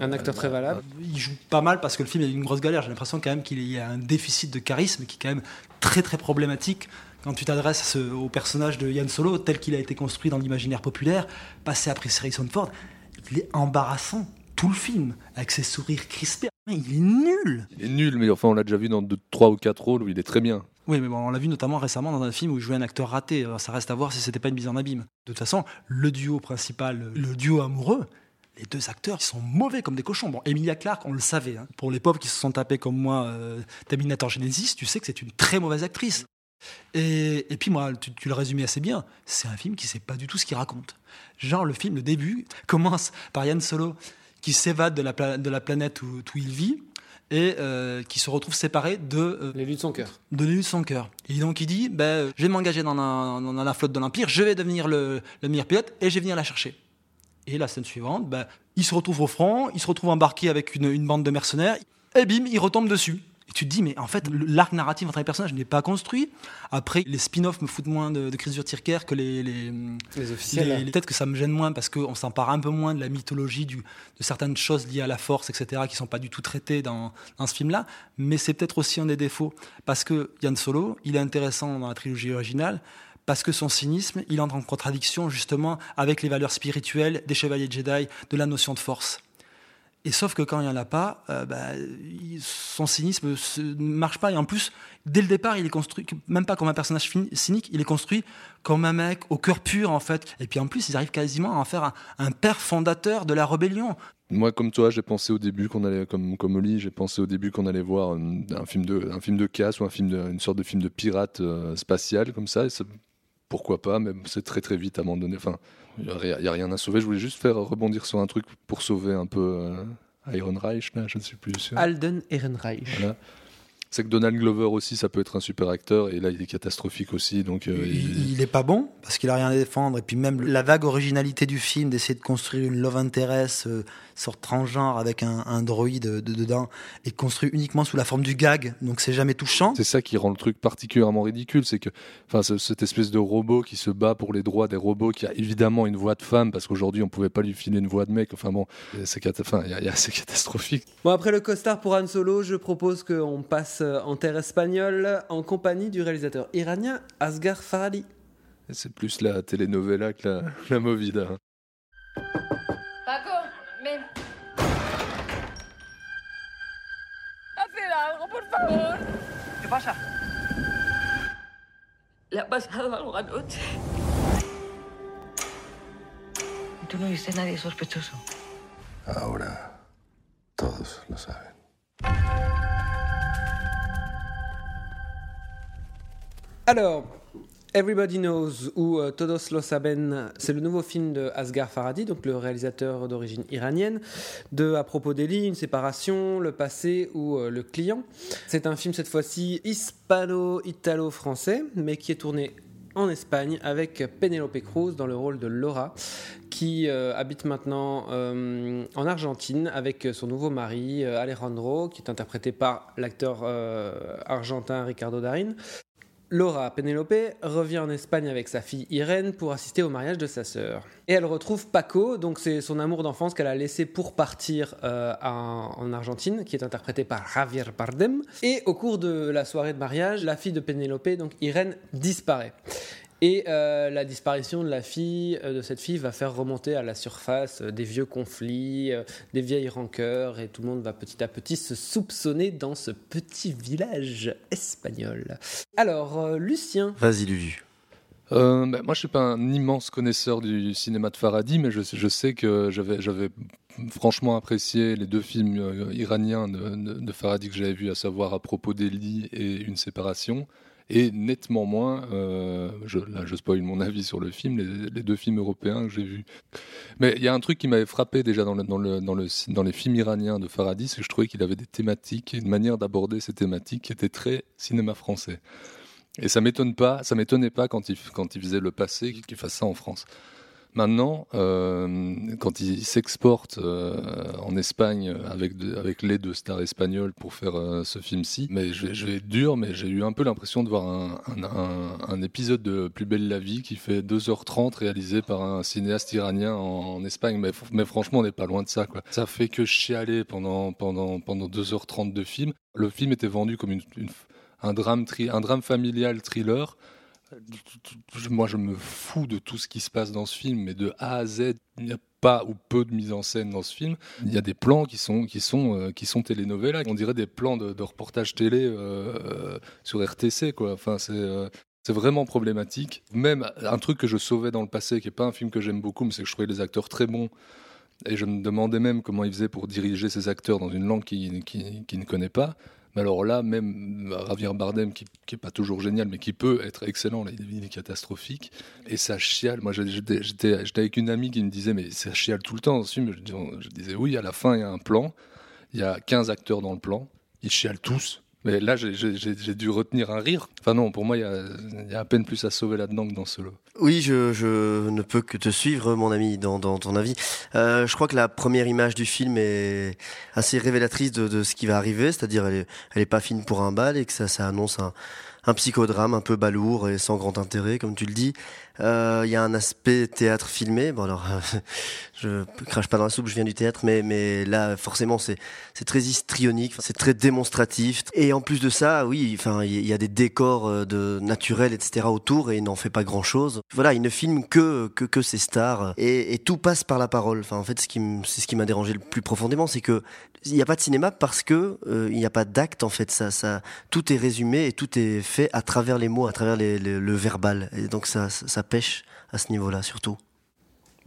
[SPEAKER 3] Un acteur très valable.
[SPEAKER 5] Il joue pas mal parce que le film est une grosse galère. J'ai l'impression quand même qu'il y a un déficit de charisme qui est quand même très très problématique quand tu t'adresses au personnage de Yann Solo tel qu'il a été construit dans l'imaginaire populaire, passé après Harrison Ford. Il est embarrassant tout le film avec ses sourires crispés. Il est nul.
[SPEAKER 6] Il est nul, mais enfin, on l'a déjà vu dans 3 ou 4 rôles où il est très bien.
[SPEAKER 5] Oui, mais bon, on l'a vu notamment récemment dans un film où il jouait un acteur raté. Alors, ça reste à voir si c'était pas une mise en abîme. De toute façon, le duo principal, le duo amoureux, les deux acteurs, ils sont mauvais comme des cochons. Bon, Emilia Clarke, on le savait. hein. Pour les pauvres qui se sont tapés comme moi euh, Terminator Genesis, tu sais que c'est une très mauvaise actrice. Et, et puis moi, tu, tu le résumais assez bien, c'est un film qui sait pas du tout ce qu'il raconte. Genre, le film, le début, commence par Yann Solo qui s'évade de la, pla- de la planète où, où il vit et euh, qui se retrouve séparé de euh,
[SPEAKER 3] L'élu de son cœur.
[SPEAKER 5] de l'élu de son cœur. Et donc il dit, ben, je vais m'engager dans, la- dans la flotte de l'Empire, je vais devenir le, le meilleur pilote et je vais venir la chercher. Et la scène suivante, ben, il se retrouve au front, il se retrouve embarqué avec une, une bande de mercenaires, et bim, il retombe dessus. Et tu te dis, mais en fait, l'arc narratif entre les personnages n'est pas construit. Après, les spin-offs me foutent moins de, de Chris Tirker que les. les,
[SPEAKER 3] Les officiels.
[SPEAKER 5] les- les- Peut-être que ça me gêne moins parce qu'on s'empare un peu moins de la mythologie, du, de certaines choses liées à la force, etc., qui sont pas du tout traitées dans, dans ce film-là. Mais c'est peut-être aussi un des défauts. Parce que Yann Solo, il est intéressant dans la trilogie originale. Parce que son cynisme, il entre en contradiction justement avec les valeurs spirituelles des chevaliers Jedi, de la notion de force. Et sauf que quand il n'y en a pas, euh, bah, son cynisme ne marche pas. Et en plus, dès le départ, il est construit, même pas comme un personnage cynique, il est construit comme un mec au cœur pur, en fait. Et puis en plus, ils arrivent quasiment à en faire un, père fondateur de la rébellion.
[SPEAKER 6] Moi, comme toi, j'ai pensé au début qu'on allait, comme, comme Oli, j'ai pensé au début qu'on allait voir un, film de, un film de casse ou un film de, une sorte de film de pirate euh, spatial comme ça- pourquoi pas, mais c'est très très vite abandonné. Enfin, il n'y a, rien- il y a rien à sauver. Je voulais juste faire rebondir sur un truc pour sauver un peu euh, Iron Reich, là, je ne suis plus sûr.
[SPEAKER 3] Alden Ehrenreich.
[SPEAKER 6] Voilà. C'est que Donald Glover aussi, ça peut être un super acteur, et là il est catastrophique aussi. Donc, euh, il-
[SPEAKER 5] Il, il est pas bon parce qu'il a rien à défendre. Et puis même la vague originalité du film d'essayer de construire une love interest, euh, sorte transgenre avec un, un droïde de, dedans, et construit uniquement sous la forme du gag. Donc c'est jamais touchant.
[SPEAKER 6] C'est ça qui rend le truc particulièrement ridicule, c'est que, enfin, cette espèce de robot qui se bat pour les droits des robots, qui a évidemment une voix de femme, parce qu'aujourd'hui on pouvait pas lui filer une voix de mec. Enfin bon, enfin, c'est catastrophique.
[SPEAKER 3] Bon, après le costard pour Han Solo, je propose qu'on passe euh, en terre espagnole en compagnie du réalisateur iranien Asghar Farhadi.
[SPEAKER 6] C'est plus la telenovela que la, la movida.
[SPEAKER 7] ¿Qué pasa?
[SPEAKER 10] Le ha pasado algo anoche.
[SPEAKER 7] ¿Tú no viste a nadie sospechoso?
[SPEAKER 11] Ahora todos lo saben.
[SPEAKER 3] Alors, Everybody Knows ou euh, Todos lo saben, c'est le nouveau film de Asghar Farhadi, donc le réalisateur d'origine iranienne, de À propos d'Eli, une séparation, le passé ou euh, le client. C'est un film cette fois-ci hispano-italo-français, mais qui est tourné en Espagne avec Penelope Cruz dans le rôle de Laura, qui euh, habite maintenant en Argentine avec son nouveau mari Alejandro, qui est interprété par l'acteur argentin Ricardo Darin. Laura Penelope revient en Espagne avec sa fille Irène pour assister au mariage de sa sœur. Et elle retrouve Paco, donc c'est son amour d'enfance qu'elle a laissé pour partir euh, en, en Argentine, qui est interprété par Javier Bardem. Et au cours de la soirée de mariage, la fille de Penelope, donc Irène, disparaît. Et euh, la disparition de la fille, euh, de cette fille, va faire remonter à la surface euh, des vieux conflits, euh, des vieilles rancœurs, et tout le monde va petit à petit se soupçonner dans ce petit village espagnol. Alors, euh, Lucien,
[SPEAKER 4] Vas-y, Lulu.
[SPEAKER 6] Euh, bah, moi, je suis pas un immense connaisseur du cinéma de Farhadi, mais je, je sais que j'avais, j'avais franchement apprécié les deux films euh, iraniens de, de, de Farhadi que j'avais vus, à savoir À propos d'Eli et Une séparation, et nettement moins, euh, je, là je spoil mon avis sur le film, les, deux films européens que j'ai vus. Mais il y a un truc qui m'avait frappé déjà dans les films iraniens de Farhadi, c'est que je trouvais qu'il avait des thématiques et une manière d'aborder ces thématiques qui était très cinéma français. Et ça m'étonne pas, ça m'étonnait pas quand il, quand il faisait le passé qu'il fasse ça en France. Maintenant, euh, quand il s'exporte euh, en Espagne avec, de, avec l'aide de stars espagnoles pour faire euh, ce film-ci, mais je, vais- être dur, mais j'ai eu un peu l'impression de voir un, épisode de Plus belle la vie qui fait 2h30 réalisé par un cinéaste iranien en, Espagne. Mais, franchement, on n'est pas loin de ça. Ça fait que chialer pendant, pendant, pendant 2h30 de film. Le film était vendu comme un drame familial thriller. Moi, je me fous de tout ce qui se passe dans ce film, mais de A à Z, il n'y a pas ou peu de mise en scène dans ce film. Il y a des plans qui sont, qui sont, euh, qui sont telenovelas. On dirait des plans de, reportage télé euh, sur RTC. Enfin, c'est. euh, c'est vraiment problématique. Même un truc que je sauvais dans le passé, qui n'est pas un film que j'aime beaucoup, mais c'est que je trouvais les acteurs très bons. Et je me demandais même comment il faisait pour diriger ces acteurs dans une langue qu'il qui, qui ne connaît pas. Mais alors là, même Javier Bardem, qui n'est pas toujours génial, mais qui peut être excellent, là, il est catastrophique. Et ça chiale. Moi, j'étais avec une amie qui me disait, mais ça chiale tout le temps dis- je disais, oui, à la fin, il y a un plan. Il y a 15 acteurs dans le plan. Ils chialent tous. Mais là, j'ai- dû retenir un rire. Enfin non, pour moi, il y y a à peine plus à sauver là-dedans que dans ce lot.
[SPEAKER 4] Oui, je, je ne peux que te suivre, mon ami, dans, dans ton avis. Euh, je crois que la première image du film est assez révélatrice de, de ce qui va arriver, c'est-à-dire elle est, elle est pas fine pour un bal et que ça, ça annonce un, un psychodrame un peu balourd et sans grand intérêt, comme tu le dis. Euh, Il y a un aspect théâtre filmé. Bon alors, je crache pas dans la soupe, je viens du théâtre, mais mais là forcément c'est c'est très histrionique, c'est très démonstratif. Et en plus de ça, oui, enfin il y a des décors euh, de naturels etc autour et il n'en fait pas grand chose. Voilà, il ne filme que que que ses stars et, tout passe par la parole. Enfin en fait, c'est ce qui m'a dérangé le plus profondément, c'est que il n'y a pas de cinéma parce que euh, n'y a pas d'acte en fait. Ça tout est résumé et tout est fait à travers les mots, à travers le verbal. Et donc ça ça, pêche à ce niveau-là surtout.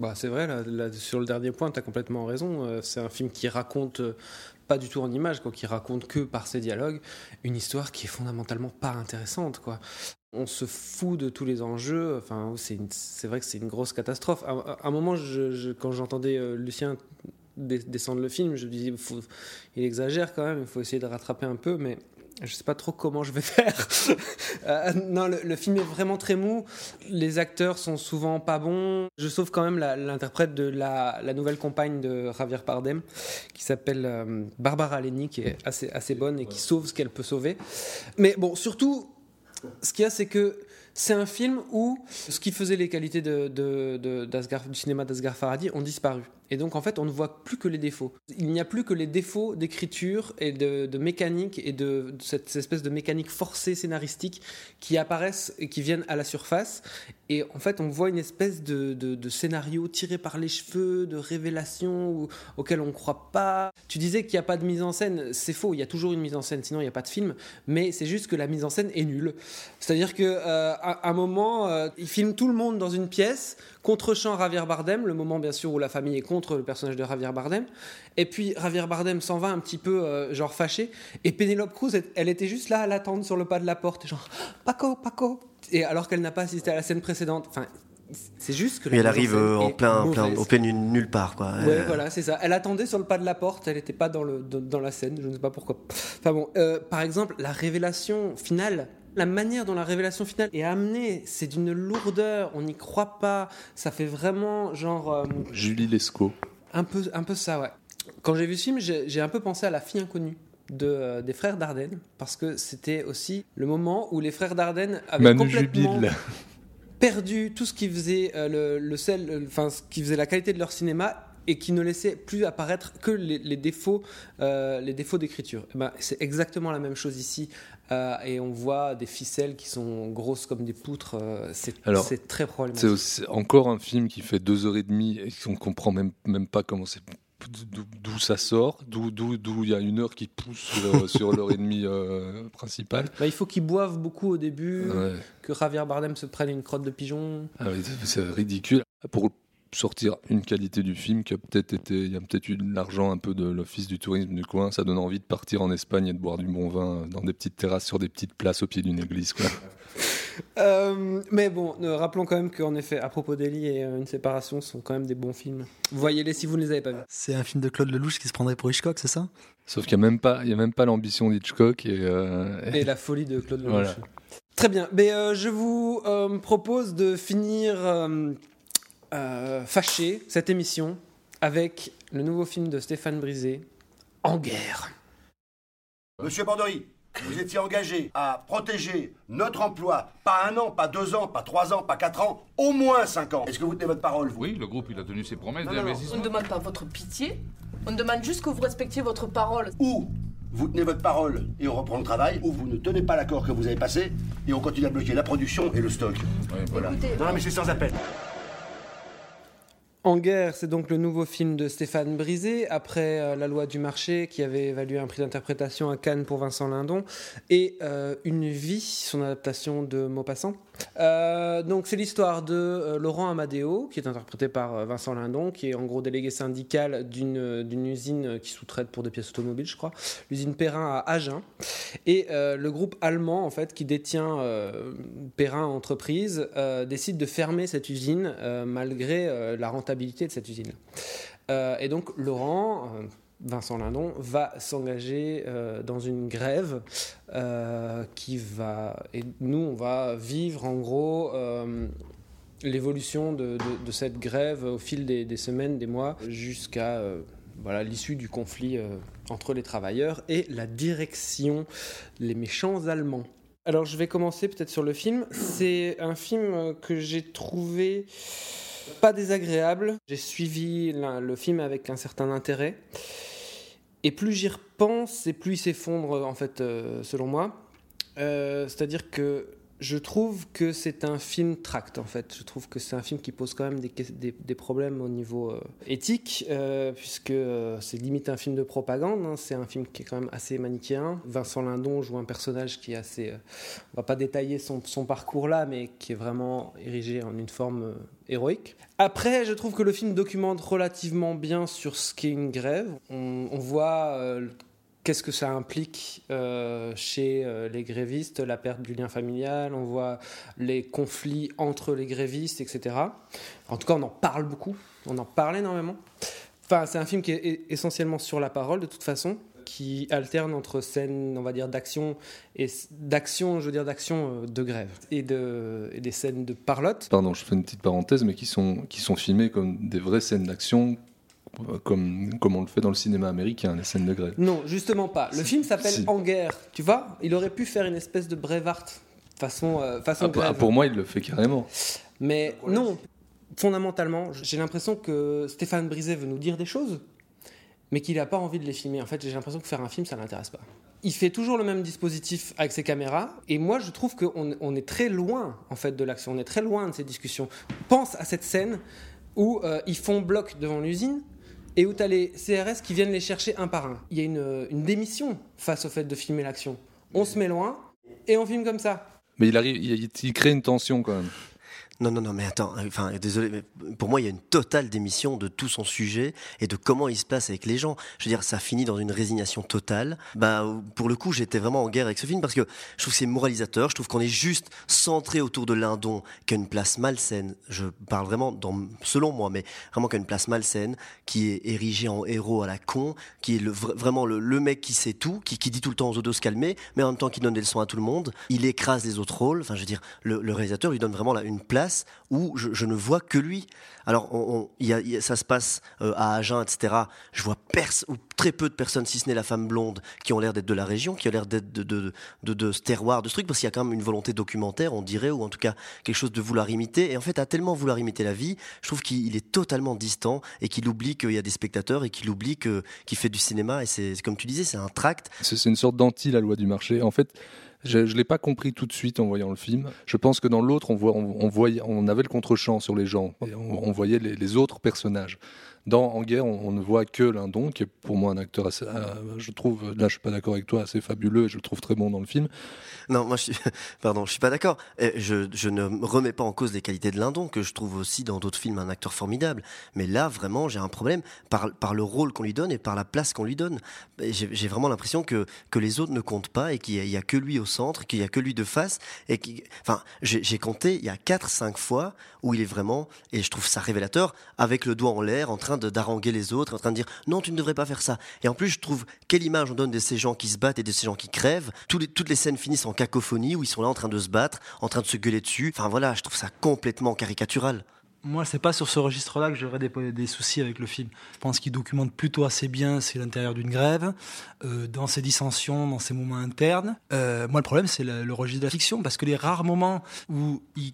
[SPEAKER 3] Bah, c'est vrai, sur le dernier point, tu as complètement raison. Euh, c'est un film qui raconte, euh, pas du tout en images, quoi, qui raconte que par ses dialogues, une histoire qui est fondamentalement pas intéressante. Quoi. On se fout de tous les enjeux. Enfin, c'est, vrai que c'est une grosse catastrophe. À, un moment, quand j'entendais euh, Lucien descendre le film, je me faut- il exagère quand même, il faut essayer de rattraper un peu, mais je sais pas trop comment je vais faire. Euh, non, le, le film est vraiment très mou. Les acteurs sont souvent pas bons. Je sauve quand même l'interprète de la, la nouvelle compagne de Javier Bardem, qui s'appelle euh, Barbara Leni, qui est assez, assez bonne et qui sauve ce qu'elle peut sauver. Mais bon, surtout, ce qu'il y a, c'est que c'est un film où ce qui faisait les qualités de, de- de- d'Asghar- du cinéma d'Asghar Farhadi ont disparu. Et donc, en fait, on ne voit plus que les défauts. Il n'y a plus que les défauts d'écriture et de, mécanique et de, cette espèce de mécanique forcée scénaristique qui apparaissent et qui viennent à la surface. Et en fait, on voit une espèce de, scénario tiré par les cheveux, de révélation ou- auquel on ne croit pas. Tu disais qu'il n'y a pas de mise en scène, c'est faux, il y a toujours une mise en scène, sinon il n'y a pas de film, mais c'est juste que la mise en scène est nulle. C'est-à-dire que euh, un moment, euh, il filme tout le monde dans une pièce, contre-champ Javier Bardem, le moment bien sûr où la famille est contre le personnage de Javier Bardem, et puis Javier Bardem s'en va un petit peu euh, genre fâché, et Penelope Cruz, elle, elle était juste là à l'attendre sur le pas de la porte, genre Paco, Paco, et alors qu'elle n'a pas assisté à la scène précédente. Enfin, c'est juste que
[SPEAKER 4] Et elle arrive euh, en plein, plein au plein nulle part quoi.
[SPEAKER 3] Ouais,
[SPEAKER 4] Euh,
[SPEAKER 3] voilà, c'est ça. Elle attendait sur le pas de la porte, elle n'était pas dans, le, dans, dans la scène, je ne sais pas pourquoi. Enfin bon, euh, par exemple, la révélation finale, la manière dont la révélation finale est amenée, c'est d'une lourdeur, on n'y croit pas, ça fait vraiment genre. euh,
[SPEAKER 6] Julie Lescaut.
[SPEAKER 3] un, peu, un peu ça, ouais. Quand j'ai vu ce film, j'ai un peu pensé à La fille inconnue. De, euh, des frères Dardenne parce que c'était aussi le moment où les frères Dardenne avaient
[SPEAKER 6] Manu
[SPEAKER 3] complètement
[SPEAKER 6] Jubile.
[SPEAKER 3] perdu tout ce qui faisait euh, le, le sel, enfin ce qui faisait la qualité de leur cinéma et qui ne laissait plus apparaître que les, les défauts, euh, les défauts d'écriture. Eh ben, c'est exactement la même chose ici, euh, et on voit des ficelles qui sont grosses comme des poutres. euh, c'est c'est très
[SPEAKER 6] C'est
[SPEAKER 3] problématique.
[SPEAKER 6] aussi encore un film qui fait deux heures et demie et qu'on comprend même, même pas comment c'est d'où ça sort, d'où il y a une heure qui pousse sur, sur l'heure et demie euh, principale.
[SPEAKER 3] Bah, il faut qu'ils boivent beaucoup au début,
[SPEAKER 6] Ouais.
[SPEAKER 3] que Javier Bardem se prenne une crotte de pigeon.
[SPEAKER 6] Ah c'est- c'est ridicule. Pour sortir une qualité du film qui a peut-être été, il y a peut-être eu de l'argent un peu de l'office du tourisme du coin, ça donne envie de partir en Espagne et de boire du bon vin dans des petites terrasses sur des petites places au pied d'une église. Quoi.
[SPEAKER 3] Euh, mais bon, euh, rappelons quand même qu'en effet, à propos d'Eli et euh, Une séparation sont quand même des bons films. Voyez-les si vous ne les avez pas vus.
[SPEAKER 5] C'est un film de Claude Lelouch qui se prendrait pour Hitchcock, c'est ça?
[SPEAKER 6] Sauf qu'il n'y a même pas, il y a même pas l'ambition d'Hitchcock et, euh,
[SPEAKER 3] Et la folie de Claude Lelouch.
[SPEAKER 6] Voilà.
[SPEAKER 3] Très bien. Mais euh, je vous euh, propose de finir euh, fâché cette émission avec le nouveau film de Stéphane Brisé, En guerre.
[SPEAKER 12] Monsieur Bordery, vous étiez engagé à protéger notre emploi, pas un an, pas deux ans, pas trois ans, pas quatre ans, au moins cinq ans. Est-ce que vous tenez votre parole, vous?
[SPEAKER 13] Oui, le groupe, il a tenu ses promesses
[SPEAKER 12] Non, non, non.
[SPEAKER 14] On ne demande pas votre pitié, on demande juste que vous respectiez votre parole.
[SPEAKER 12] Ou vous tenez votre parole et on reprend le travail, ou vous ne tenez pas l'accord que vous avez passé et on continue à bloquer la production et le stock. voilà.
[SPEAKER 14] Écoutez,
[SPEAKER 12] non, mais c'est sans appel.
[SPEAKER 3] En guerre, c'est donc le nouveau film de Stéphane Brisé, après euh, La loi du marché, qui avait évalué un prix d'interprétation à Cannes pour Vincent Lindon, et euh, Une vie, son adaptation de Maupassant. Euh, donc c'est l'histoire de euh, Laurent Amadeo, qui est interprété par euh, Vincent Lindon, qui est en gros délégué syndical d'une usine qui sous-traite pour des pièces automobiles, je crois, l'usine Perrin à Agen, et le groupe allemand en fait qui détient Perrin Entreprise décide de fermer cette usine malgré la rentabilité de cette usine. Et donc Laurent, Vincent Lindon, va s'engager euh, dans une grève euh, qui va. Et nous, on va vivre en gros euh, l'évolution de, cette grève au fil des, des semaines, des mois, jusqu'à voilà, l'issue du conflit entre les travailleurs et la direction, les méchants Allemands. Alors je vais commencer peut-être sur le film. C'est un film que j'ai trouvé pas désagréable. J'ai suivi le film avec un certain intérêt. Et plus j'y repense, et plus il s'effondre, en fait, euh, selon moi. Euh, C'est-à-dire que je trouve que c'est un film tract, en fait. Je trouve que c'est un film qui pose quand même des, problèmes au niveau euh, éthique, euh, puisque euh, c'est limite un film de propagande. hein. C'est un film qui est quand même assez manichéen. Vincent Lindon joue un personnage qui est assez. on va pas détailler son, parcours là, mais qui est vraiment érigé en une forme héroïque. Après, je trouve que le film documente relativement bien sur ce qu'est une grève. On, voit qu'est-ce que ça implique euh, chez euh, les grévistes, la perte du lien familial, on voit les conflits entre les grévistes, etc. En tout cas, on en parle beaucoup, on en parle énormément. Enfin, c'est un film qui est e- essentiellement sur la parole, de toute façon, qui alterne entre scènes, on va dire, d'action et d'action, je veux dire, d'action euh, de grève et, de, des scènes de parlotte.
[SPEAKER 6] Pardon, je fais une petite parenthèse, mais qui sont, qui sont filmées comme des vraies scènes d'action, comme, comme on le fait dans le cinéma américain, les scènes de grève.
[SPEAKER 3] Non, justement pas. Le film s'appelle
[SPEAKER 6] Si.
[SPEAKER 3] En guerre. Tu vois, il aurait pu faire une espèce de Brevard façon, euh, façon
[SPEAKER 6] Ah, pour-
[SPEAKER 3] grève.
[SPEAKER 6] ah, pour moi, il le fait carrément.
[SPEAKER 3] Mais non, fondamentalement, j'ai l'impression que Stéphane Brisé veut nous dire des choses, mais qu'il n'a pas envie de les filmer. En fait, j'ai l'impression que faire un film, ça l'intéresse pas. Il fait toujours le même dispositif avec ses caméras, et moi, je trouve qu'on on est très loin, en fait, de l'action. On est très loin de ces discussions. Pense à cette scène où euh, ils font bloc devant l'usine, et où tu as les CRS qui viennent les chercher un par un. Il y a une, une démission face au fait de filmer l'action. On se met loin, et on filme comme ça.
[SPEAKER 6] Mais il, arrive, il, il crée une tension quand même.
[SPEAKER 4] Non, non, non, mais attends, euh, enfin, désolé, mais pour moi, il y a une totale démission de tout son sujet et de comment il se passe avec les gens. Je veux dire, ça finit dans une résignation totale. Bah, pour le coup, j'étais vraiment en guerre avec ce film parce que je trouve que c'est moralisateur. Je trouve qu'on est juste centré autour de Lindon, qui a une place malsaine. Je parle vraiment, dans, selon moi, mais vraiment qui a une place malsaine, qui est érigé en héros à la con, qui est vraiment le, le mec qui sait tout, qui, qui dit tout le temps aux autres de se calmer, mais en même temps qui donne des leçons à tout le monde. Il écrase les autres rôles. Enfin, je veux dire, le, le réalisateur lui donne vraiment là, une place où je, ne vois que lui. Alors, ça se passe euh, à Agen, etc. Je vois très peu de personnes, si ce n'est la femme blonde, qui ont l'air d'être de la région, qui ont l'air d'être de, ce terroir, de ce truc, parce qu'il y a quand même une volonté documentaire, on dirait, ou en tout cas quelque chose de vouloir imiter. Et en fait, à tellement vouloir imiter la vie, je trouve qu'il est totalement distant et qu'il oublie qu'il y a des spectateurs et qu'il oublie qu'il fait du cinéma. Et c'est comme tu disais, c'est un tract.
[SPEAKER 6] C'est une sorte d'anti la loi du marché. En fait, je ne l'ai pas compris tout de suite en voyant le film. Je pense que dans l'autre, on, avait le contre-champ sur les gens. On, on voyait les autres personnages. Dans En guerre, on, ne voit que Lindon, qui est pour moi un acteur assez, euh, je trouve, là je suis pas d'accord avec toi, assez fabuleux et je le trouve très bon dans le film.
[SPEAKER 4] Non, moi, je suis, pardon, je suis pas d'accord. Je, ne remets pas en cause les qualités de Lindon, que je trouve aussi dans d'autres films un acteur formidable. Mais là, vraiment, j'ai un problème par, le rôle qu'on lui donne et par la place qu'on lui donne. J'ai vraiment l'impression que, les autres ne comptent pas et qu'il y, a- que lui au centre, qu'il y a que lui de face. Et enfin, j'ai compté, il y a 4-5 fois où il est vraiment, et je trouve ça révélateur, avec le doigt en l'air, en train de d'haranguer les autres, en train de dire non, tu ne devrais pas faire ça. Et en plus, je trouve quelle image on donne de ces gens qui se battent et de ces gens qui crèvent. Tous les- toutes les scènes finissent en cacophonie où ils sont là en train de se battre, en train de se gueuler dessus. Enfin voilà, je trouve ça complètement caricatural.
[SPEAKER 5] Moi, c'est pas sur ce registre-là que j'aurais des, des soucis avec le film. Je pense qu'il documente plutôt assez bien c'est l'intérieur d'une grève, euh, dans ses dissensions, dans ses moments internes. Euh, moi, le problème, c'est le, le registre de la fiction, parce que les rares moments où il,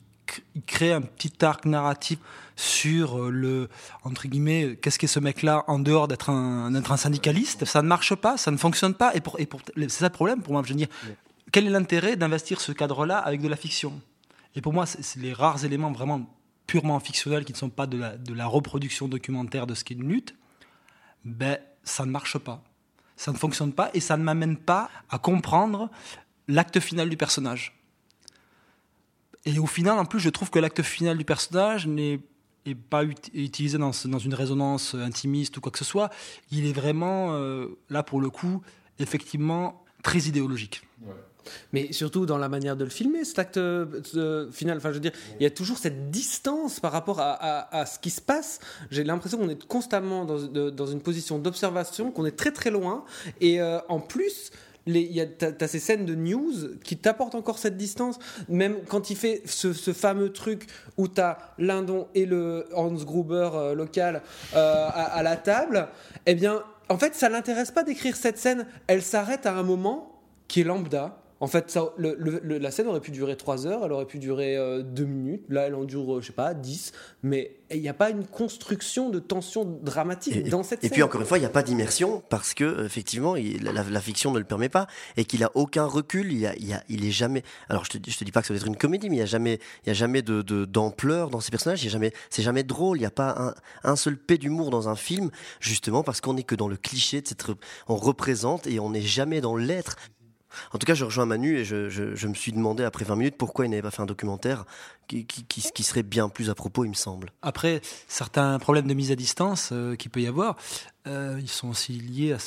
[SPEAKER 5] il crée un petit arc narratif sur euh, le entre guillemets qu'est-ce qu'est ce mec-là en dehors d'être un, syndicaliste, ça ne marche pas, ça ne fonctionne pas, et pour, et pour c'est ça le problème pour moi. Je veux dire, quel est l'intérêt d'investir ce cadre-là avec de la fiction? Et pour moi, c'est c'est les rares éléments vraiment purement fictionnels qui ne sont pas de la, de la reproduction documentaire de ce qu'est une lutte, ben, ça ne marche pas. Ça ne fonctionne pas et ça ne m'amène pas à comprendre l'acte final du personnage. Et au final, en plus, je trouve que l'acte final du personnage n'est est pas ut- utilisé dans, une résonance intimiste ou quoi que ce soit. Il est vraiment, euh, là pour le coup, effectivement, très idéologique.
[SPEAKER 3] mais surtout dans la manière de le filmer, cet acte final. Enfin, je veux dire, il y a toujours cette distance par rapport à, ce qui se passe. J'ai l'impression qu'on est constamment dans, une position d'observation, qu'on est très très loin. Et euh, en plus, t'as, ces scènes de news qui t'apportent encore cette distance. Même quand il fait ce, ce fameux truc où t'as Lindon et le Hans Gruber euh, local euh, à, à la table, eh bien, en fait, ça l'intéresse pas d'écrire cette scène. Elle s'arrête à un moment qui est lambda. En fait, ça, le- le- le- la scène aurait pu durer 3 heures, elle aurait pu durer 2 minutes. Là, elle en dure, euh, je sais pas, 10. Mais il n'y a pas une construction de tension dramatique dans cette
[SPEAKER 4] Et
[SPEAKER 3] scène.
[SPEAKER 4] puis encore une fois, il n'y a pas d'immersion parce que euh, effectivement, il- la, la fiction ne le permet pas et qu'il a aucun recul. Il, a, il, y a- il est jamais. Alors je te, je te dis pas que ça doit être une comédie, mais il y a jamais, il y a jamais de de- d'ampleur dans ces personnages. Jamais, c'est jamais drôle. Il n'y a pas un, un seul pet d'humour dans un film, justement parce qu'on n'est que dans le cliché de cette. On représente et on n'est jamais dans l'être. En tout cas, je rejoins Manu et je, me suis demandé après 20 minutes pourquoi il n'avait pas fait un documentaire qui, serait bien plus à propos, il me semble.
[SPEAKER 5] Après, certains problèmes de mise à distance euh, qu'il peut y avoir, euh, ils sont aussi liés à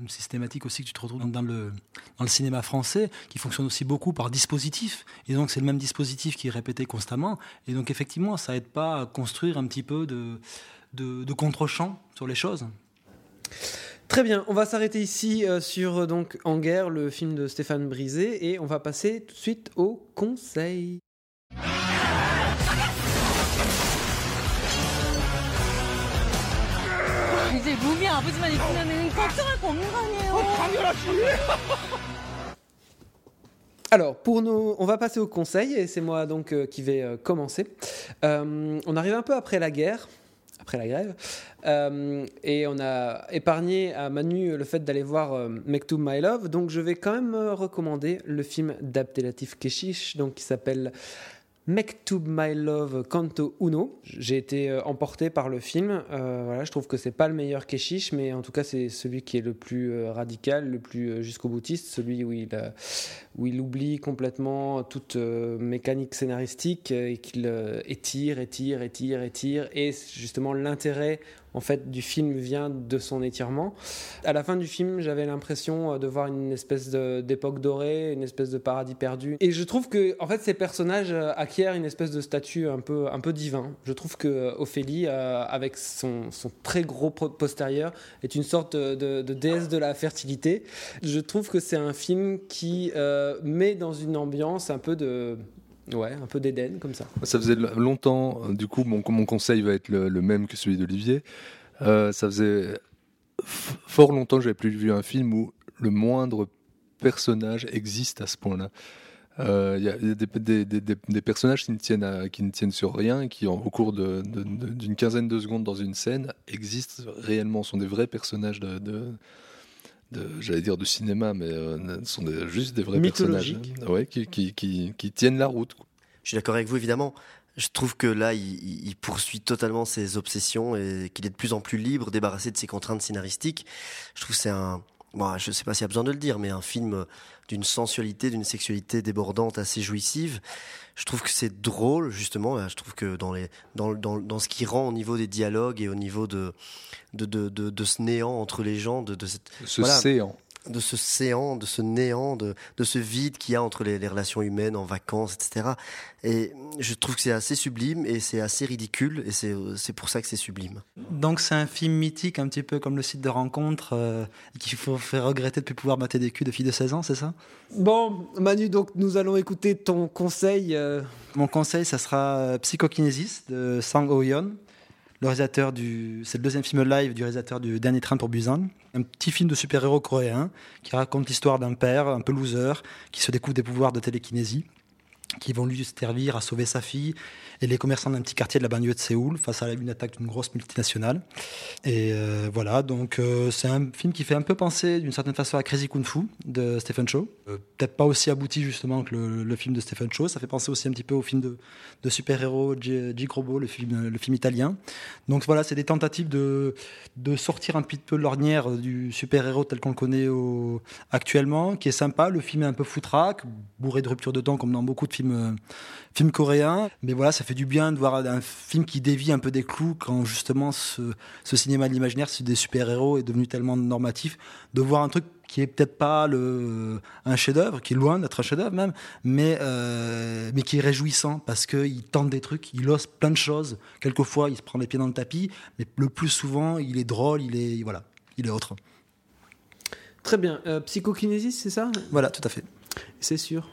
[SPEAKER 5] une systématique aussi que tu te retrouves dans le, cinéma français, qui fonctionne aussi beaucoup par dispositif. Et donc, c'est le même dispositif qui est répété constamment. Et donc, effectivement, ça aide pas à construire un petit peu de contre-champ sur les choses.
[SPEAKER 3] Très bien, on va s'arrêter ici euh, sur euh, donc En guerre, le film de Stéphane Brisé, et on va passer tout de suite au conseil. Alors, pour on va passer au conseil, et c'est moi donc euh, qui vais commencer. On arrive un peu après la guerre après la grève, euh, et on a épargné à Manu le fait d'aller voir euh, Mektoub My Love, donc je vais quand même euh, recommander le film d'Abdelatif Keshish, donc qui s'appelle Mektoub My Love Canto Uno. J'ai été euh, emporté par le film. Euh, voilà, je trouve que c'est pas le meilleur Keshish, mais en tout cas c'est celui qui est le plus euh, radical, le plus jusqu'au boutiste, celui où il, où il oublie complètement toute mécanique scénaristique et qu'il étire, étire, étire, étire. Et justement l'intérêt en fait du film vient de son étirement. À la fin du film, j'avais l'impression euh, de voir une espèce d'époque dorée, une espèce de paradis perdu. Et je trouve que en fait ces personnages euh, acquièrent une espèce de statut un peu un peu divin. Je trouve que euh, Ophélie, avec son, très gros postérieur, est une sorte de, déesse de la fertilité. Je trouve que c'est un film qui met dans une ambiance un peu de ouais, un peu d'Éden comme ça.
[SPEAKER 6] Ça faisait longtemps, euh, du coup, mon, conseil va être le, même que celui d'Olivier. Euh, ça faisait fort longtemps que j'avais plus vu un film où le moindre personnage existe à ce point-là. Euh, Il il y a des, personnages qui ne, tiennent sur rien, qui au cours d'une quinzaine de secondes dans une scène existent réellement, sont des vrais personnages de- j'allais dire de cinéma, mais euh, sont des- juste des vrais personnages, ouais, qui, qui- qui- qui tiennent la route. quoi.
[SPEAKER 4] Je suis d'accord avec vous, évidemment. Je trouve que là, il, il- il poursuit totalement ses obsessions et qu'il est de plus en plus libre, débarrassé de ses contraintes scénaristiques. Je trouve que c'est un, bon, je sais pas s'il y a besoin de le dire, mais un film d'une sensualité, d'une sexualité débordante, assez jouissive. Je trouve que c'est drôle, justement. Je trouve que dans, les, dans, dans, dans ce qui rend au niveau des dialogues et au niveau de, de, de, de, de ce néant entre les gens, de, de cette,
[SPEAKER 6] Ce séant.
[SPEAKER 4] De ce séant, de ce néant, de, de ce vide qu'il y a entre les, les relations humaines en vacances, etc. Et je trouve que c'est assez sublime et c'est assez ridicule et c'est c'est pour ça que c'est sublime.
[SPEAKER 5] Donc c'est un film mythique, un petit peu comme le site de rencontre, euh, qu'il faut faire regretter de ne plus pouvoir mater des culs de filles de 16 ans, c'est ça?
[SPEAKER 3] Bon, Manu, donc nous allons écouter ton conseil. euh,
[SPEAKER 5] Mon conseil, ça sera euh, Psychokinesis de Sang Ho-yeon, C'est le deuxième film live du réalisateur du Dernier Train pour Busan. Un petit film de super-héros coréen qui raconte l'histoire d'un père un peu loser qui se découvre des pouvoirs de télékinésie qui vont lui servir à sauver sa fille et les commerçants d'un petit quartier de la banlieue de Séoul face à une attaque d'une grosse multinationale. Et euh, voilà, donc euh, c'est un film qui fait un peu penser d'une certaine façon à Crazy Kung Fu de Stephen Chow. Euh, Peut-être pas aussi abouti justement que le, film de Stephen Chow. Ça fait penser aussi un petit peu au film de, super-héros J. J. Robo, le film, italien. Donc voilà, c'est des tentatives de, sortir un petit peu de l'ornière du super-héros tel qu'on le connaît actuellement, qui est sympa. Le film est un peu foutraque, bourré de ruptures de temps comme dans beaucoup de film, euh, film coréen. Mais voilà, ça fait du bien de voir un film qui dévie un peu des clous quand justement ce, ce cinéma de l'imaginaire, c'est des super-héros, est devenu tellement normatif. De voir un truc qui est peut-être pas le, un chef-d'œuvre, qui est loin d'être un chef-d'œuvre même, mais, euh, mais qui est réjouissant parce qu'il tente des trucs, il ose plein de choses. Quelquefois, il se prend les pieds dans le tapis, mais le plus souvent, il est drôle, il est, voilà, il est autre.
[SPEAKER 3] Très bien. Euh, Psychokinésis, c'est ça?
[SPEAKER 5] Voilà, tout à fait.
[SPEAKER 3] C'est sûr.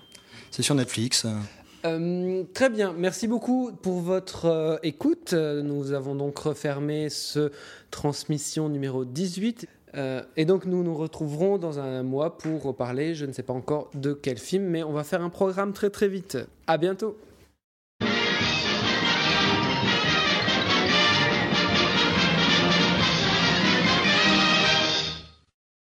[SPEAKER 5] C'est sur Netflix.
[SPEAKER 3] Euh, très bien, merci beaucoup pour votre euh, écoute. Nous avons donc refermé ce transmission numéro 18. Euh, et donc nous nous retrouverons dans un mois pour parler, je ne sais pas encore de quel film, mais on va faire un programme très très vite. À bientôt.